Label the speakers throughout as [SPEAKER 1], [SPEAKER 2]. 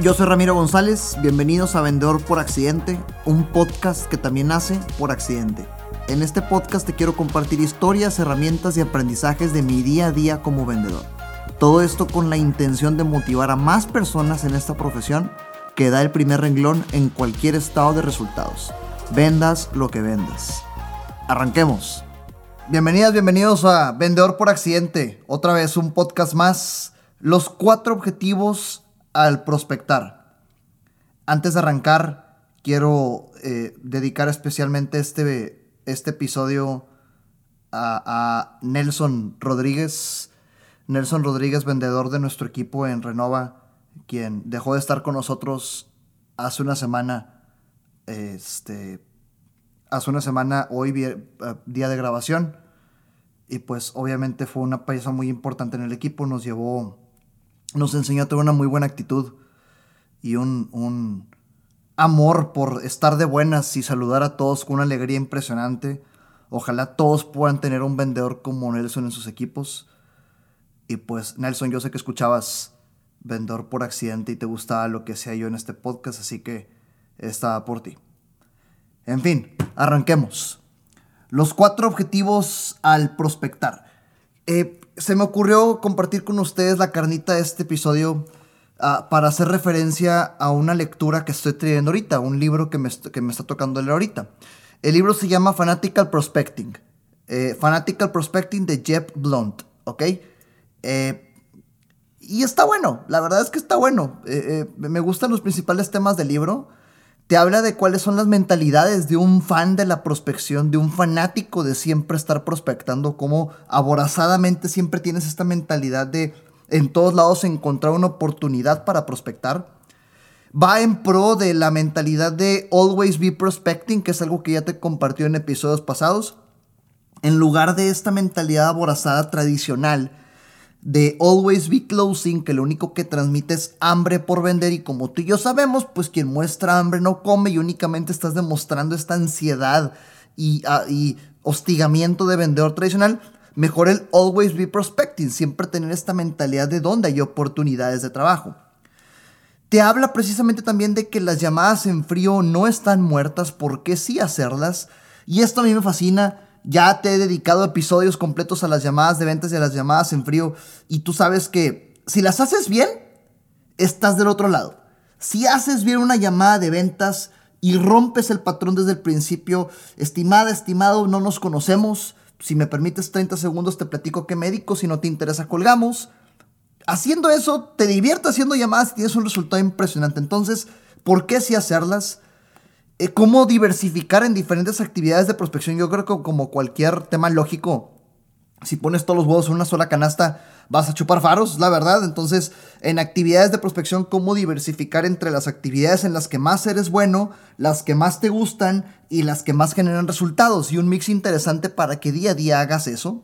[SPEAKER 1] Yo soy Ramiro González, bienvenidos a Vendedor por Accidente, un podcast que también nace por accidente. En este podcast te quiero compartir historias, herramientas y aprendizajes de mi día a día como vendedor. Todo esto con la intención de motivar a más personas en esta profesión que da el primer renglón en cualquier estado de resultados. Vendas lo que vendas. Arranquemos. Bienvenidas, bienvenidos a Vendedor por Accidente. Otra vez un podcast más. Los cuatro objetivos al prospectar. Antes de arrancar, quiero eh, dedicar especialmente este, este episodio a, a, Nelson Rodríguez. Nelson Rodríguez, vendedor de nuestro equipo en Renova, quien dejó de estar con nosotros hace una semana. Este, hace una semana, hoy día de grabación. Y pues obviamente fue una pieza muy importante en el equipo. Nos llevó nos enseñó a tener una muy buena actitud y un, un, amor por estar de buenas y saludar a todos con una alegría impresionante. Ojalá todos puedan tener un vendedor como Nelson en sus equipos. Y pues Nelson, yo sé que escuchabas vendedor por accidente y te gustaba lo que hacía yo en este podcast, así que estaba por ti. En fin, arranquemos. Los cuatro objetivos al prospectar. Eh, se me ocurrió compartir con ustedes la carnita de este episodio uh, para hacer referencia a una lectura que estoy trayendo ahorita, un libro que me, que me está tocando leer ahorita. El libro se llama Fanatical Prospecting. Eh, Fanatical Prospecting de Jeb Blunt, ¿ok? Eh, y está bueno, la verdad es que está bueno. me gustan los principales temas del libro te habla de cuáles son las mentalidades de un fan de la prospección, de un fanático de siempre estar prospectando, cómo aborazadamente siempre tienes esta mentalidad de en todos lados encontrar una oportunidad para prospectar. Va en pro de la mentalidad de always be prospecting, que es algo que ya te compartió en episodios pasados. En lugar de esta mentalidad aborazada tradicional de Always Be Closing, que lo único que transmite es hambre por vender y como tú y yo sabemos, pues quien muestra hambre no come y únicamente estás demostrando esta ansiedad y, ah, y hostigamiento de vendedor tradicional, mejor el Always Be Prospecting, siempre tener esta mentalidad de dónde hay oportunidades de trabajo. Te habla precisamente también de que las llamadas en frío no están muertas, ¿por qué sí hacerlas? Y esto a mí me fascina ya te he dedicado episodios completos a las llamadas de ventas y a las llamadas en frío. Y tú sabes que si las haces bien, estás del otro lado. Si haces bien una llamada de ventas y rompes el patrón desde el principio, estimada, estimado, no nos conocemos. Si me permites 30 segundos, te platico qué médico. Si no te interesa, colgamos. Haciendo eso, te diviertes haciendo llamadas y tienes un resultado impresionante. Entonces, ¿por qué si hacerlas? Eh, cómo diversificar en diferentes actividades de prospección. Yo creo que como cualquier tema lógico, si pones todos los huevos en una sola canasta, vas a chupar faros, la verdad. Entonces, en actividades de prospección, cómo diversificar entre las actividades en las que más eres bueno, las que más te gustan y las que más generan resultados. Y un mix interesante para que día a día hagas eso.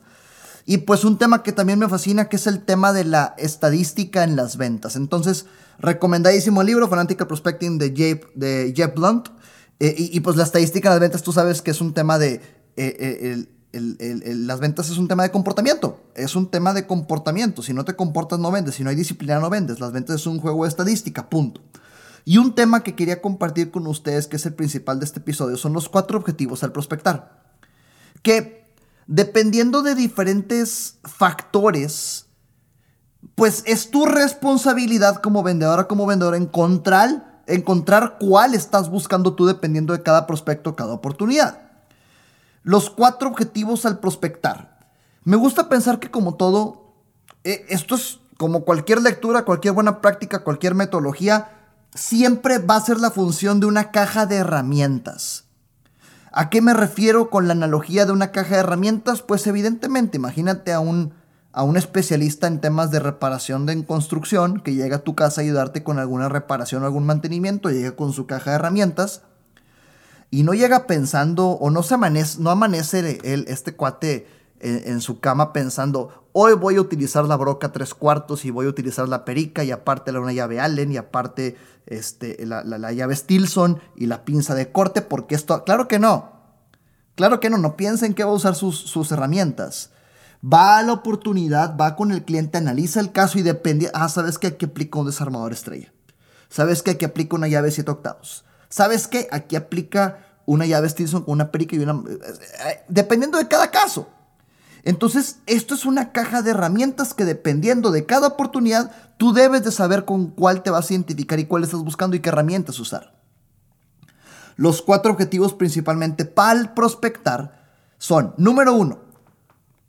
[SPEAKER 1] Y pues un tema que también me fascina, que es el tema de la estadística en las ventas. Entonces, recomendadísimo el libro, Fanatical Prospecting de de Jeb Blunt. Eh, y, pues la estadística de las ventas, tú sabes que es un tema de... Eh, eh, las ventas es un tema de comportamiento. Es un tema de comportamiento. Si no te comportas, no vendes. Si no hay disciplina, no vendes. Las ventas es un juego de estadística, punto. Y un tema que quería compartir con ustedes, que es el principal de este episodio, son los cuatro objetivos al prospectar. Que dependiendo de diferentes factores, pues es tu responsabilidad como vendedora, como vendedor, encontrar encontrar cuál estás buscando tú dependiendo de cada prospecto, cada oportunidad. Los cuatro objetivos al prospectar. Me gusta pensar que como todo, eh, esto es como cualquier lectura, cualquier buena práctica, cualquier metodología, siempre va a ser la función de una caja de herramientas. ¿A qué me refiero con la analogía de una caja de herramientas? Pues evidentemente, imagínate a un a un especialista en temas de reparación de construcción que llega a tu casa a ayudarte con alguna reparación o algún mantenimiento, llega con su caja de herramientas y no llega pensando o no se amanece, no amanece el, este cuate en, su cama pensando, hoy voy a utilizar la broca tres cuartos y voy a utilizar la perica y aparte la una llave Allen y aparte este, la, la, llave Stilson y la pinza de corte porque esto, claro que no, claro que no, no piensen que va a usar sus, sus herramientas va a la oportunidad, va con el cliente, analiza el caso y depende, ah, sabes que aquí aplica un desarmador estrella. ¿Sabes qué? Aquí aplica una llave 7 octavos. ¿Sabes qué? Aquí aplica una llave Stinson con una perica y una... Eh, eh, dependiendo de cada caso. Entonces, esto es una caja de herramientas que dependiendo de cada oportunidad, tú debes de saber con cuál te vas a identificar y cuál estás buscando y qué herramientas usar. Los cuatro objetivos principalmente para prospectar son, número uno,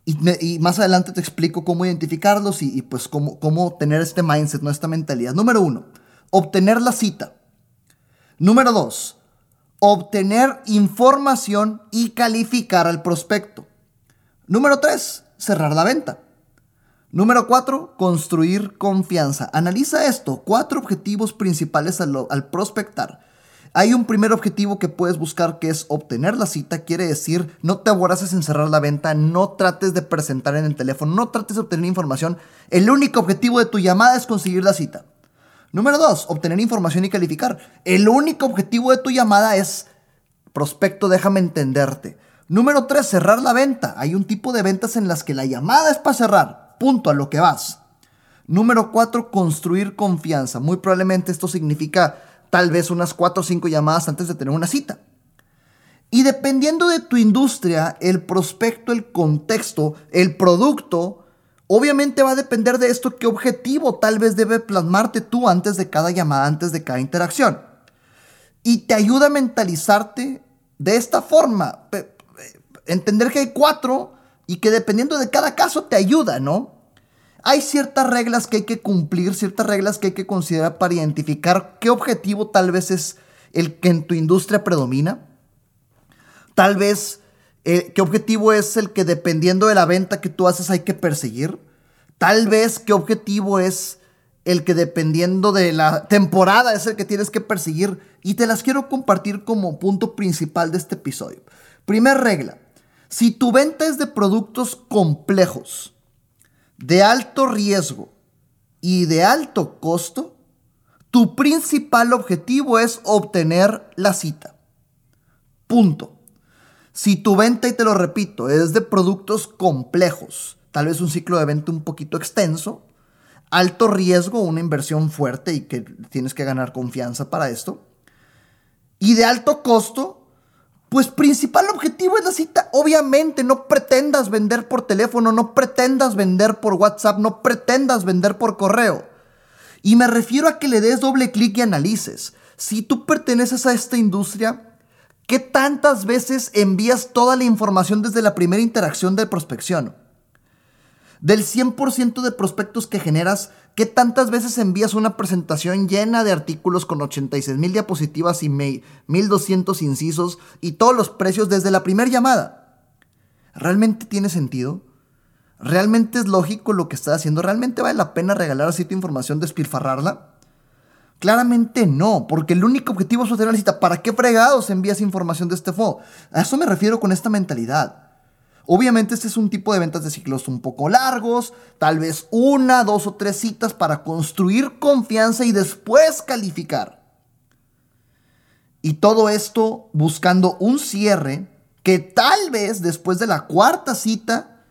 [SPEAKER 1] y, más adelante te explico cómo identificarlos y, pues cómo, cómo tener este mindset, no esta mentalidad. Número uno, obtener la cita. Número dos, obtener información y calificar al prospecto. Número 3, cerrar la venta. Número 4, construir confianza. Analiza esto, cuatro objetivos principales al, al, prospectar. Hay un primer objetivo que puedes buscar que es obtener la cita, quiere decir no te aboraces en cerrar la venta, no trates de presentar en el teléfono, no trates de obtener información. El único objetivo de tu llamada es conseguir la cita. Número 2, obtener información y calificar. El único objetivo de tu llamada es prospecto, déjame entenderte. Número 3, cerrar la venta. Hay un tipo de ventas en las que la llamada es para cerrar. Punto, a lo que vas. Número 4, construir confianza. Muy probablemente esto significa tal vez unas 4 o 5 llamadas antes de tener una cita. Y dependiendo de tu industria, el prospecto, el contexto, el producto, obviamente va a depender de esto qué objetivo tal vez debe plasmarte tú antes de cada llamada, antes de cada interacción. Y te ayuda a mentalizarte de esta forma entender que hay cuatro y que dependiendo de cada caso te ayuda, ¿no? Hay ciertas reglas que hay que cumplir, ciertas reglas que hay que considerar para identificar qué objetivo tal vez es el que en tu industria predomina. Tal vez eh, qué objetivo es el que dependiendo de la venta que tú haces hay que perseguir. Tal vez qué objetivo es el que dependiendo de la temporada es el que tienes que perseguir. Y te las quiero compartir como punto principal de este episodio. Primer regla, si tu venta es de productos complejos, de alto riesgo y de alto costo, tu principal objetivo es obtener la cita. Punto. Si tu venta, y te lo repito, es de productos complejos, tal vez un ciclo de venta un poquito extenso, alto riesgo, una inversión fuerte y que tienes que ganar confianza para esto, y de alto costo, pues principal objetivo es la cita. Obviamente no pretendas vender por teléfono, no pretendas vender por WhatsApp, no pretendas vender por correo. Y me refiero a que le des doble clic y analices. Si tú perteneces a esta industria, ¿qué tantas veces envías toda la información desde la primera interacción de prospección? Del 100% de prospectos que generas, ¿qué tantas veces envías una presentación llena de artículos con 86 mil diapositivas y 1200 incisos y todos los precios desde la primera llamada? ¿Realmente tiene sentido? ¿Realmente es lógico lo que estás haciendo? ¿Realmente vale la pena regalar así tu información, despilfarrarla? Claramente no, porque el único objetivo es obtener la cita. ¿Para qué fregados envías información de este FO? A eso me refiero con esta mentalidad. Obviamente este es un tipo de ventas de ciclos un poco largos, tal vez una, dos o tres citas para construir confianza y después calificar. Y todo esto buscando un cierre que tal vez después de la cuarta cita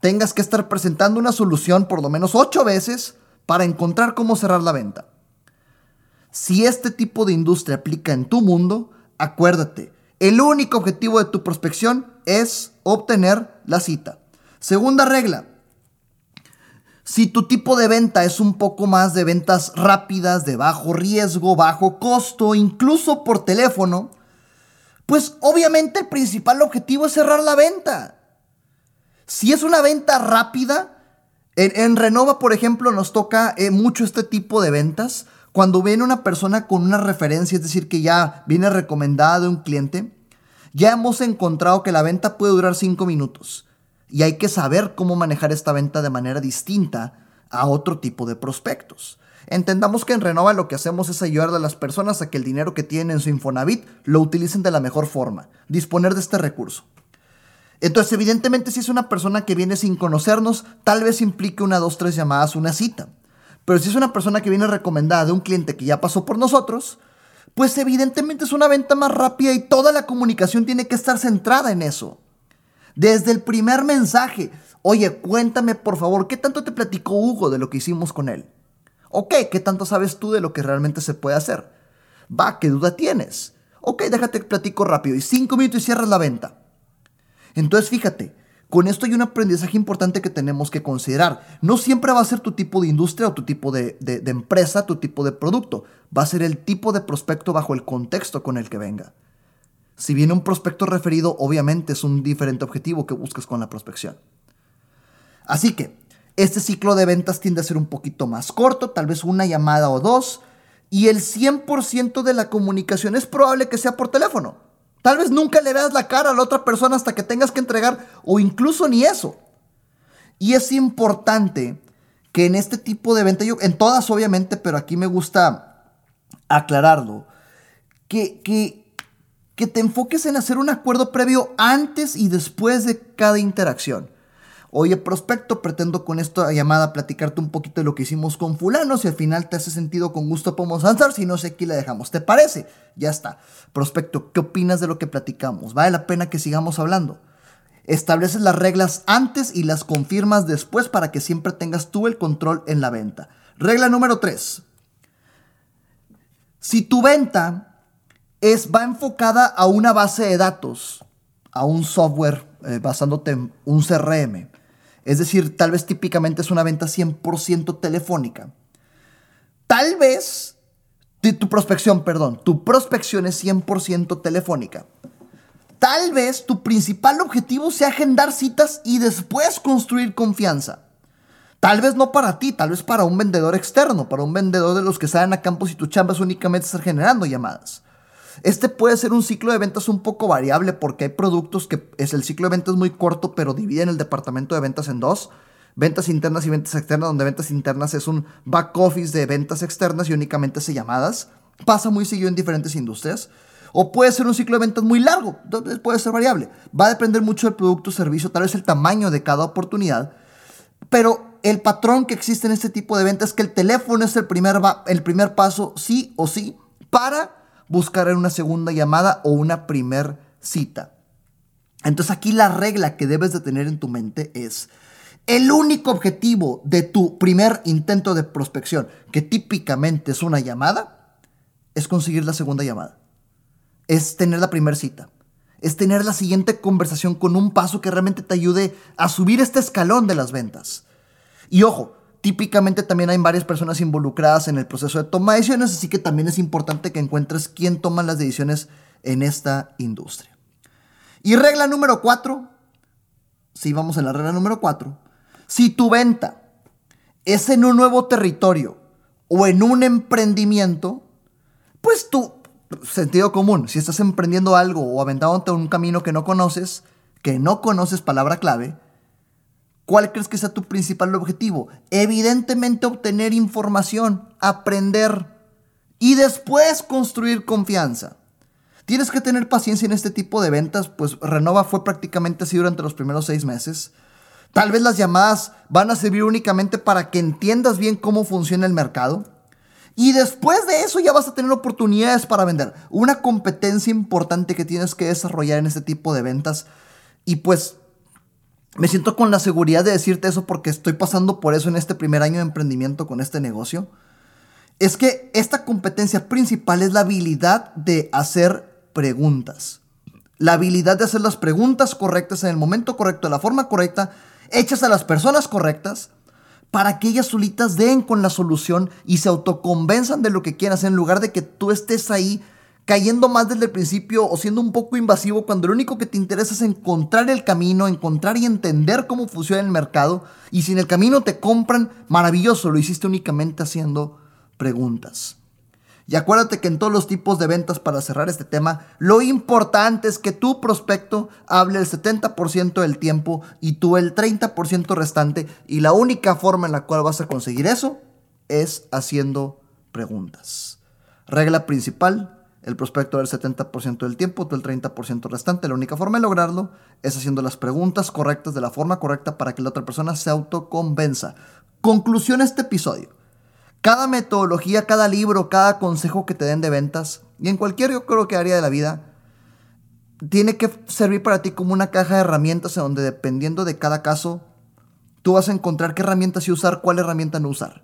[SPEAKER 1] tengas que estar presentando una solución por lo menos ocho veces para encontrar cómo cerrar la venta. Si este tipo de industria aplica en tu mundo, acuérdate, el único objetivo de tu prospección es obtener la cita. Segunda regla. Si tu tipo de venta es un poco más de ventas rápidas, de bajo riesgo, bajo costo, incluso por teléfono, pues obviamente el principal objetivo es cerrar la venta. Si es una venta rápida, en, Renova, por ejemplo, nos toca eh, mucho este tipo de ventas. Cuando viene una persona con una referencia, es decir, que ya viene recomendada de un cliente, ya hemos encontrado que la venta puede durar 5 minutos y hay que saber cómo manejar esta venta de manera distinta a otro tipo de prospectos. Entendamos que en Renova lo que hacemos es ayudar a las personas a que el dinero que tienen en su Infonavit lo utilicen de la mejor forma, disponer de este recurso. Entonces, evidentemente, si es una persona que viene sin conocernos, tal vez implique una, dos, tres llamadas, una cita. Pero si es una persona que viene recomendada de un cliente que ya pasó por nosotros, pues evidentemente es una venta más rápida y toda la comunicación tiene que estar centrada en eso. Desde el primer mensaje, oye, cuéntame por favor, ¿qué tanto te platicó Hugo de lo que hicimos con él? Ok, ¿qué tanto sabes tú de lo que realmente se puede hacer? Va, ¿qué duda tienes? Ok, déjate platico rápido. Y cinco minutos y cierras la venta. Entonces, fíjate, con esto hay un aprendizaje importante que tenemos que considerar. No siempre va a ser tu tipo de industria o tu tipo de, empresa, tu tipo de producto. Va a ser el tipo de prospecto bajo el contexto con el que venga. Si viene un prospecto referido, obviamente es un diferente objetivo que buscas con la prospección. Así que, este ciclo de ventas tiende a ser un poquito más corto, tal vez una llamada o dos, y el 100% de la comunicación es probable que sea por teléfono. Tal vez nunca le veas la cara a la otra persona hasta que tengas que entregar, o incluso ni eso. Y es importante que en este tipo de venta, yo, en todas obviamente, pero aquí me gusta aclararlo, que, que que te enfoques en hacer un acuerdo previo antes y después de cada interacción. Oye, prospecto, pretendo con esta llamada platicarte un poquito de lo que hicimos con fulano. Si al final te hace sentido, con gusto podemos avanzar. Si no sé, aquí la dejamos. ¿Te parece? Ya está. Prospecto, ¿qué opinas de lo que platicamos? ¿Vale la pena que sigamos hablando? Estableces las reglas antes y las confirmas después para que siempre tengas tú el control en la venta. Regla número 3. Si tu venta es, va enfocada a una base de datos, a un software eh, basándote en un CRM. Es decir, tal vez típicamente es una venta 100% telefónica. Tal vez tu prospección, perdón, tu prospección es 100% telefónica. Tal vez tu principal objetivo sea agendar citas y después construir confianza. Tal vez no para ti, tal vez para un vendedor externo, para un vendedor de los que salen a campos y tu chamba es únicamente estar generando llamadas. Este puede ser un ciclo de ventas un poco variable porque hay productos que es el ciclo de ventas muy corto, pero dividen el departamento de ventas en dos. Ventas internas y ventas externas, donde ventas internas es un back office de ventas externas y únicamente hace llamadas. Pasa muy seguido en diferentes industrias. O puede ser un ciclo de ventas muy largo, puede ser variable. Va a depender mucho del producto o servicio, tal vez el tamaño de cada oportunidad. Pero el patrón que existe en este tipo de ventas es que el teléfono es el primer, el primer paso, sí o sí, para buscar en una segunda llamada o una primer cita. Entonces aquí la regla que debes de tener en tu mente es el único objetivo de tu primer intento de prospección, que típicamente es una llamada, es conseguir la segunda llamada. Es tener la primera cita. Es tener la siguiente conversación con un paso que realmente te ayude a subir este escalón de las ventas. Y ojo, Típicamente también hay varias personas involucradas en el proceso de toma de decisiones, así que también es importante que encuentres quién toma las decisiones en esta industria. Y regla número cuatro, si vamos en la regla número cuatro, si tu venta es en un nuevo territorio o en un emprendimiento, pues tu sentido común, si estás emprendiendo algo o aventándote un camino que no conoces, que no conoces palabra clave, ¿Cuál crees que sea tu principal objetivo? Evidentemente obtener información, aprender y después construir confianza. Tienes que tener paciencia en este tipo de ventas, pues Renova fue prácticamente así durante los primeros seis meses. Tal vez las llamadas van a servir únicamente para que entiendas bien cómo funciona el mercado. Y después de eso ya vas a tener oportunidades para vender. Una competencia importante que tienes que desarrollar en este tipo de ventas. Y pues me siento con la seguridad de decirte eso porque estoy pasando por eso en este primer año de emprendimiento con este negocio. Es que esta competencia principal es la habilidad de hacer preguntas. La habilidad de hacer las preguntas correctas en el momento correcto, de la forma correcta, hechas a las personas correctas, para que ellas solitas den con la solución y se autoconvenzan de lo que quieren hacer en lugar de que tú estés ahí cayendo más desde el principio o siendo un poco invasivo cuando lo único que te interesa es encontrar el camino, encontrar y entender cómo funciona el mercado. Y si en el camino te compran, maravilloso, lo hiciste únicamente haciendo preguntas. Y acuérdate que en todos los tipos de ventas, para cerrar este tema, lo importante es que tu prospecto hable el 70% del tiempo y tú el 30% restante. Y la única forma en la cual vas a conseguir eso es haciendo preguntas. Regla principal, el prospecto del 70% del tiempo, tú el 30% restante. La única forma de lograrlo es haciendo las preguntas correctas de la forma correcta para que la otra persona se autoconvenza. Conclusión este episodio. Cada metodología, cada libro, cada consejo que te den de ventas, y en cualquier yo creo que área de la vida, tiene que servir para ti como una caja de herramientas en donde dependiendo de cada caso, tú vas a encontrar qué herramientas sí usar, cuál herramienta no usar.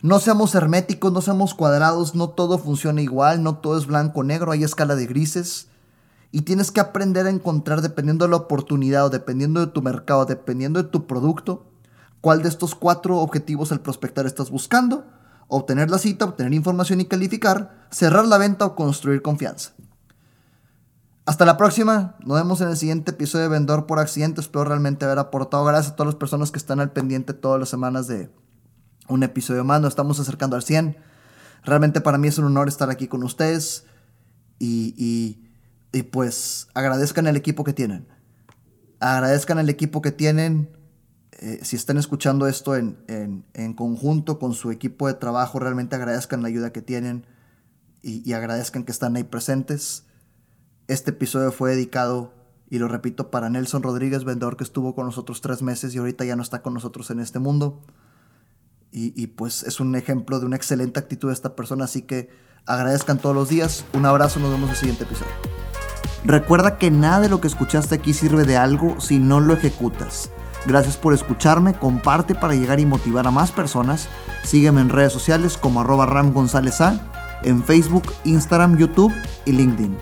[SPEAKER 1] No seamos herméticos, no seamos cuadrados, no todo funciona igual, no todo es blanco negro, hay escala de grises. Y tienes que aprender a encontrar, dependiendo de la oportunidad o dependiendo de tu mercado, dependiendo de tu producto, cuál de estos cuatro objetivos al prospectar estás buscando. Obtener la cita, obtener información y calificar, cerrar la venta o construir confianza. Hasta la próxima. Nos vemos en el siguiente episodio de Vendedor por Accidente. Espero realmente haber aportado. Gracias a todas las personas que están al pendiente todas las semanas de un episodio más. Nos estamos acercando al 100. Realmente para mí es un honor estar aquí con ustedes. Y, y, pues agradezcan el equipo que tienen. Agradezcan el equipo que tienen. Eh, si están escuchando esto en, en, en, conjunto con su equipo de trabajo, realmente agradezcan la ayuda que tienen y, y agradezcan que están ahí presentes. Este episodio fue dedicado, y lo repito, para Nelson Rodríguez, vendedor que estuvo con nosotros tres meses y ahorita ya no está con nosotros en este mundo. Y, pues es un ejemplo de una excelente actitud de esta persona, así que agradezcan todos los días. Un abrazo, nos vemos en el siguiente episodio. Recuerda que nada de lo que escuchaste aquí sirve de algo si no lo ejecutas. Gracias por escucharme, comparte para llegar y motivar a más personas. Sígueme en redes sociales como arroba Ram González A, en Facebook, Instagram, YouTube y LinkedIn.